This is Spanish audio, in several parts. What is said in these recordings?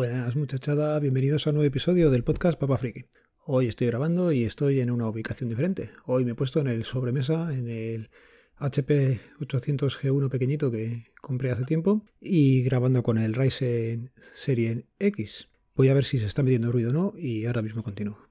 Buenas muchachada, bienvenidos a un nuevo episodio del podcast Papa Friki. Hoy estoy grabando y estoy en una ubicación diferente. Hoy me he puesto en el sobremesa, en el HP 800G1 pequeñito que compré hace tiempo y grabando con el Ryzen Serie X. Voy a ver si se está metiendo ruido o no y ahora mismo continúo.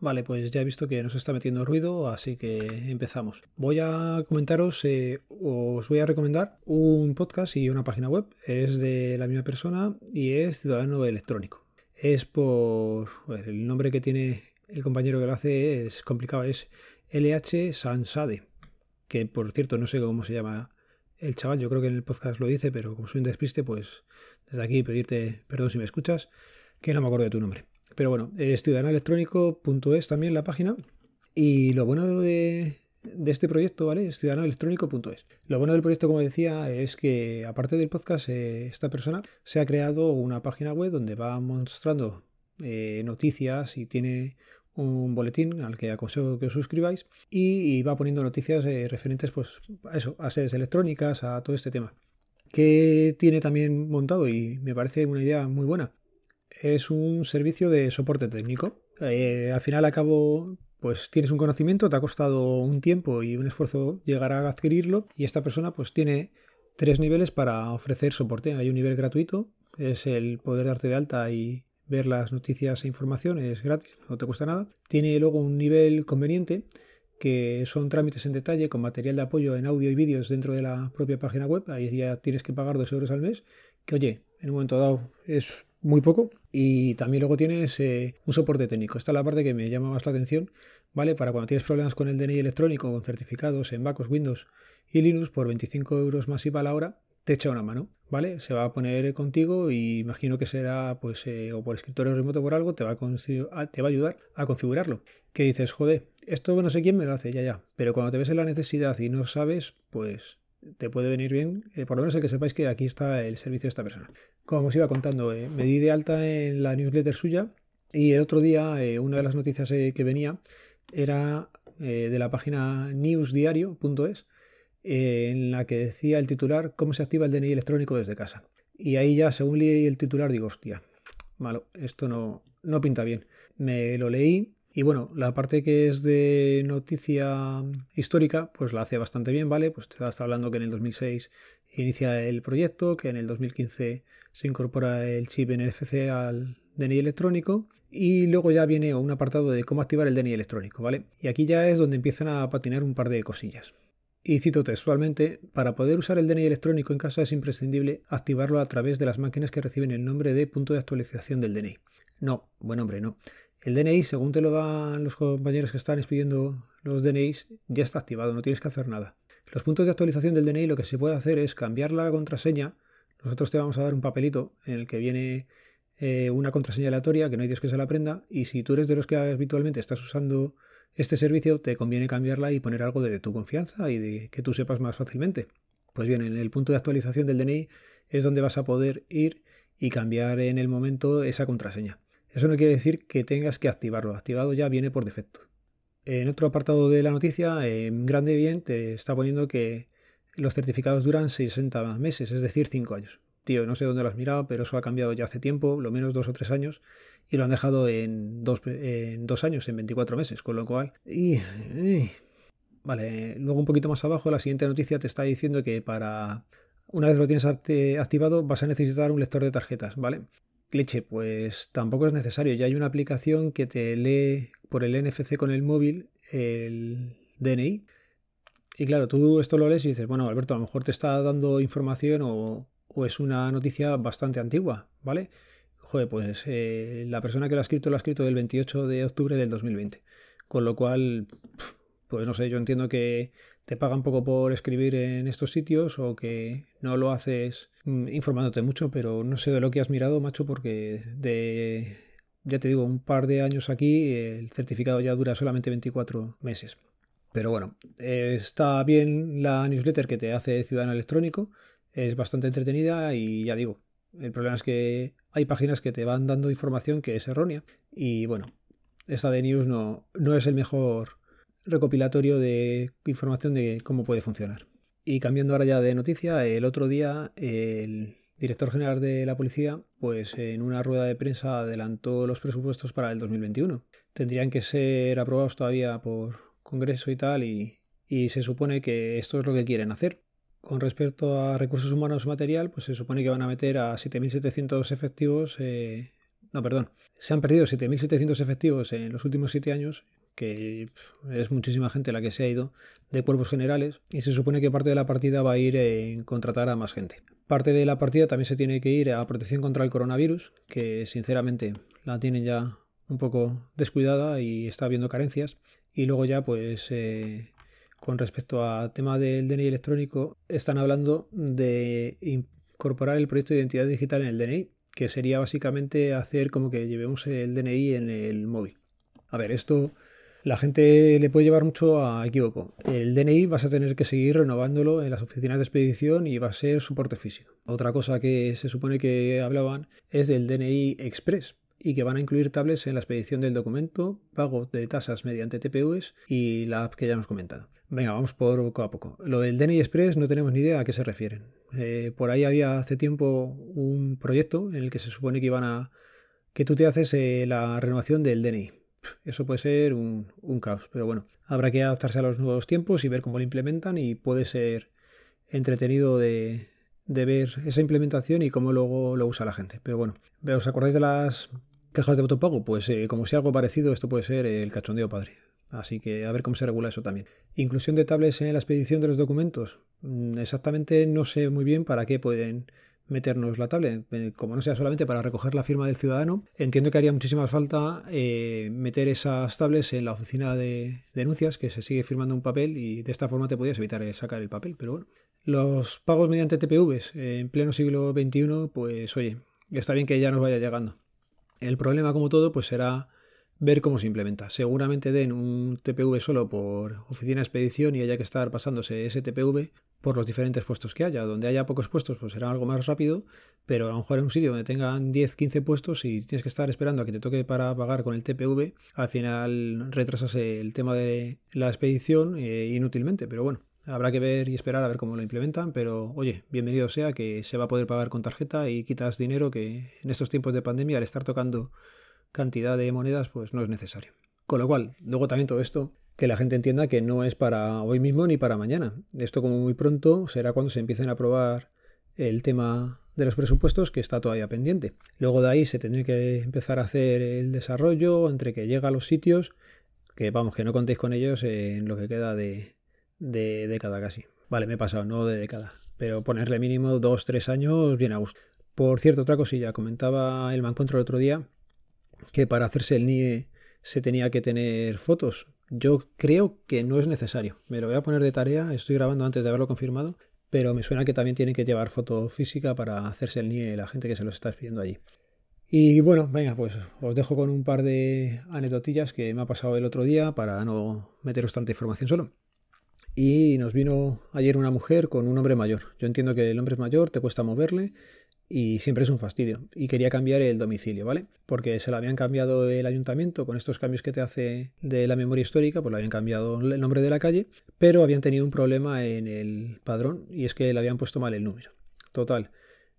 Vale, pues ya he visto que nos está metiendo ruido, así que empezamos. Voy a comentaros, eh, os voy a recomendar un podcast y una página web. Es de la misma persona y es Ciudadano Electrónico. Es por el nombre que tiene el compañero que lo hace es complicado, es LH Sansade, que por cierto no sé cómo se llama el chaval, yo creo que en el podcast lo dice, pero como soy un despiste, pues desde aquí pedirte perdón si me escuchas, que no me acuerdo de tu nombre. Pero bueno, es ciudadanoelectrónico.es también la página. Y lo bueno de, este proyecto, ¿vale? Es ciudadanoelectrónico.es. Lo bueno del proyecto, como decía, es que aparte del podcast, eh, esta persona se ha creado una página web donde va mostrando eh, noticias y tiene un boletín al que aconsejo que os suscribáis y, va poniendo noticias eh, referentes pues, a eso, a sedes electrónicas, a todo este tema. Que tiene también montado y me parece una idea muy buena es un servicio de soporte técnico. Eh, al final, a cabo, pues tienes un conocimiento, te ha costado un tiempo y un esfuerzo llegar a adquirirlo y esta persona pues tiene tres niveles para ofrecer soporte. Hay un nivel gratuito, es el poder darte de alta y ver las noticias e información, es gratis, no te cuesta nada. Tiene luego un nivel conveniente que son trámites en detalle con material de apoyo en audio y vídeos dentro de la propia página web. Ahí ya tienes que pagar dos euros al mes, que oye, en un momento dado es muy poco. Y también luego tienes eh, un soporte técnico. Esta es la parte que me llama más la atención, ¿vale? Para cuando tienes problemas con el DNI electrónico, con certificados en MacOS, Windows y Linux, por 25 euros más IVA a la hora, te echa una mano, ¿vale? Se va a poner contigo y imagino que será, pues, eh, o por escritorio remoto por algo, te va, a, te va a ayudar a configurarlo. Que dices, joder, esto no sé quién me lo hace, ya, ya. Pero cuando te ves en la necesidad y no sabes, pues te puede venir bien, eh, por lo menos el que sepáis que aquí está el servicio de esta persona. Como os iba contando, eh, me di de alta en la newsletter suya y el otro día eh, una de las noticias que venía era de la página newsdiario.es en la que decía el titular cómo se activa el DNI electrónico desde casa. Y ahí ya, según leí el titular, digo, hostia, malo, esto no, no pinta bien. Me lo leí y bueno, la parte que es de noticia histórica, pues la hace bastante bien, ¿vale? Pues te está hablando que en el 2006 inicia el proyecto, que en el 2015 se incorpora el chip NFC al DNI electrónico y luego ya viene un apartado de cómo activar el DNI electrónico, ¿vale? Y aquí ya es donde empiezan a patinar un par de cosillas. Y cito textualmente, para poder usar el DNI electrónico en casa es imprescindible activarlo a través de las máquinas que reciben el nombre de punto de actualización del DNI. No, buen hombre, no. El DNI, según te lo dan los compañeros que están expidiendo los DNIs, ya está activado, no tienes que hacer nada. Los puntos de actualización del DNI lo que se puede hacer es cambiar la contraseña. Nosotros te vamos a dar un papelito en el que viene eh, una contraseña aleatoria que no hay Dios que se la aprenda y si tú eres de los que habitualmente estás usando este servicio te conviene cambiarla y poner algo de tu confianza y de que tú sepas más fácilmente. Pues bien, en el punto de actualización del DNI es donde vas a poder ir y cambiar en el momento esa contraseña. Eso no quiere decir que tengas que activarlo, activado ya viene por defecto. En otro apartado de la noticia, en grande bien, te está poniendo que los certificados duran 60 meses, es decir, 5 años. Tío, no sé dónde lo has mirado, pero eso ha cambiado ya hace tiempo, lo menos 2 o 3 años, y lo han dejado en 2 en dos años, en 24 meses, con lo cual... Vale, luego un poquito más abajo, la siguiente noticia te está diciendo que para... Una vez lo tienes activado, vas a necesitar un lector de tarjetas, ¿vale? Leche, pues tampoco es necesario. Ya hay una aplicación que te lee por el NFC con el móvil el DNI. Y claro, tú esto lo lees y dices, bueno, Alberto, a lo mejor te está dando información o, es una noticia bastante antigua, ¿vale? Joder, pues eh, la persona que lo ha escrito lo ha escrito del 28 de octubre del 2020. Con lo cual, pues no sé, yo entiendo que te pagan poco por escribir en estos sitios o que no lo haces informándote mucho, pero no sé de lo que has mirado, macho, porque de, ya te digo, un par de años aquí el certificado ya dura solamente 24 meses. Pero bueno, está bien la newsletter que te hace Ciudadano Electrónico, es bastante entretenida y ya digo, el problema es que hay páginas que te van dando información que es errónea y bueno, esta de News no, no es el mejor recopilatorio de información de cómo puede funcionar. Y cambiando ahora ya de noticia, el otro día el director general de la policía, pues en una rueda de prensa adelantó los presupuestos para el 2021. Tendrían que ser aprobados todavía por Congreso y tal, y, se supone que esto es lo que quieren hacer. Con respecto a recursos humanos material, pues se supone que van a meter a 7.700 efectivos. Eh, no, perdón. Se han perdido 7.700 efectivos en los últimos siete años que es muchísima gente la que se ha ido de cuerpos generales y se supone que parte de la partida va a ir en contratar a más gente. Parte de la partida también se tiene que ir a protección contra el coronavirus, que sinceramente la tienen ya un poco descuidada y está habiendo carencias. Y luego ya pues eh, con respecto al tema del DNI electrónico están hablando de incorporar el proyecto de identidad digital en el DNI, que sería básicamente hacer como que llevemos el DNI en el móvil. A ver, esto la gente le puede llevar mucho a equivoco. El DNI vas a tener que seguir renovándolo en las oficinas de expedición y va a ser soporte físico. Otra cosa que se supone que hablaban es del DNI Express y que van a incluir tablets en la expedición del documento, pago de tasas mediante TPUs y la app que ya hemos comentado. Venga, vamos por poco a poco. Lo del DNI Express no tenemos ni idea a qué se refieren. Eh, por ahí había hace tiempo un proyecto en el que se supone que iban a que tú te haces eh, la renovación del DNI eso puede ser un, caos. Pero bueno, habrá que adaptarse a los nuevos tiempos y ver cómo lo implementan y puede ser entretenido de, ver esa implementación y cómo luego lo usa la gente. Pero bueno, ¿os acordáis de las cajas de autopago? Pues eh, como sea algo parecido, esto puede ser el cachondeo padre. Así que a ver cómo se regula eso también. Inclusión de tablets en la expedición de los documentos. Mm, exactamente no sé muy bien para qué pueden meternos la tablet, eh, como no sea solamente para recoger la firma del ciudadano, entiendo que haría muchísima falta eh, meter esas tablets en la oficina de denuncias, que se sigue firmando un papel y de esta forma te podías evitar eh, sacar el papel, pero bueno. Los pagos mediante TPVs en pleno siglo XXI, pues oye, está bien que ya nos vaya llegando. El problema, como todo, pues será ver cómo se implementa. Seguramente den un TPV solo por oficina de expedición y haya que estar pasándose ese TPV por los diferentes puestos que haya. Donde haya pocos puestos, pues será algo más rápido, pero a lo mejor en un sitio donde tengan 10, 15 puestos y tienes que estar esperando a que te toque para pagar con el TPV, al final retrasas el tema de la expedición eh, inútilmente, pero bueno. Habrá que ver y esperar a ver cómo lo implementan, pero oye, bienvenido sea que se va a poder pagar con tarjeta y quitas dinero que en estos tiempos de pandemia al estar tocando cantidad de monedas pues no es necesario. Con lo cual, luego también todo esto que la gente entienda que no es para hoy mismo ni para mañana. Esto como muy pronto será cuando se empiecen a aprobar el tema de los presupuestos que está todavía pendiente. Luego de ahí se tendrá que empezar a hacer el desarrollo entre que llega a los sitios, que vamos, que no contéis con ellos en lo que queda de, de década casi. Vale, me he pasado, no de década, pero ponerle mínimo dos, tres años bien a gusto. Por cierto, otra cosilla, comentaba el Mancontro el otro día que para hacerse el NIE se tenía que tener fotos. Yo creo que no es necesario. Me lo voy a poner de tarea, estoy grabando antes de haberlo confirmado, pero me suena que también tienen que llevar foto física para hacerse el NIE la gente que se los está pidiendo allí. Y bueno, venga, pues os dejo con un par de anécdotillas que me ha pasado el otro día para no meteros tanta información solo. Y nos vino ayer una mujer con un hombre mayor. Yo entiendo que el hombre es mayor, te cuesta moverle y siempre es un fastidio. Y quería cambiar el domicilio, ¿vale? Porque se lo habían cambiado el ayuntamiento con estos cambios que te hace de la memoria histórica, pues le habían cambiado el nombre de la calle, pero habían tenido un problema en el padrón y es que le habían puesto mal el número. Total.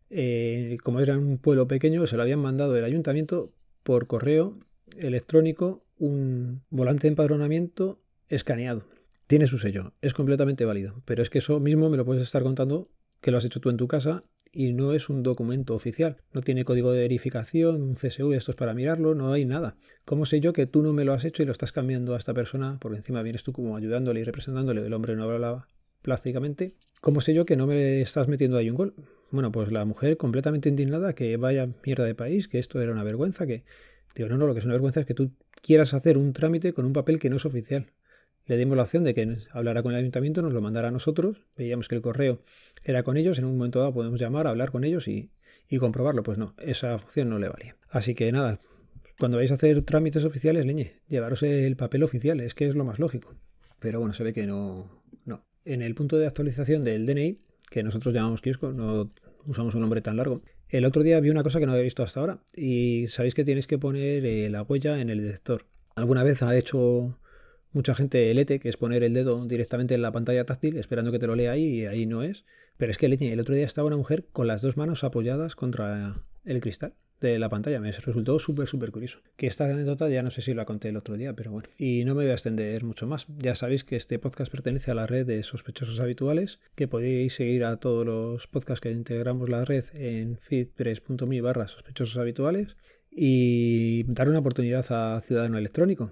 Eh, como era un pueblo pequeño, se lo habían mandado el ayuntamiento por correo electrónico un volante de empadronamiento escaneado. Tiene su sello, es completamente válido, pero es que eso mismo me lo puedes estar contando que lo has hecho tú en tu casa y no es un documento oficial. No tiene código de verificación, un CSV, esto es para mirarlo, no hay nada. ¿Cómo sé yo que tú no me lo has hecho y lo estás cambiando a esta persona? Por encima vienes tú como ayudándole y representándole, el hombre no hablaba plásticamente. ¿Cómo sé yo que no me estás metiendo ahí un gol? Bueno, pues la mujer completamente indignada, que vaya mierda de país, que esto era una vergüenza, que... Digo, no, no, lo que es una vergüenza es que tú quieras hacer un trámite con un papel que no es oficial le dimos la opción de que hablara con el ayuntamiento, nos lo mandara a nosotros, veíamos que el correo era con ellos, en un momento dado podemos llamar, hablar con ellos y, comprobarlo. Pues no, esa opción no le valía. Así que nada, cuando vais a hacer trámites oficiales, leñe, llevaros el papel oficial, es que es lo más lógico. Pero bueno, se ve que no. No. En el punto de actualización del DNI, que nosotros llamamos kiosco, no usamos un nombre tan largo. El otro día vi una cosa que no había visto hasta ahora. Y sabéis que tienes que poner eh, la huella en el detector. ¿Alguna vez ha hecho mucha gente el ETE, que es poner el dedo directamente en la pantalla táctil, esperando que te lo lea ahí, y ahí no es. Pero es que el otro día estaba una mujer con las dos manos apoyadas contra el cristal de la pantalla. Me resultó súper, súper curioso. Que esta anécdota ya no sé si la conté el otro día, pero bueno. Y no me voy a extender mucho más. Ya sabéis que este podcast pertenece a la red de sospechosos habituales, que podéis seguir a todos los podcasts que integramos la red en feedpress.me barra sospechosos habituales y dar una oportunidad a Ciudadano Electrónico.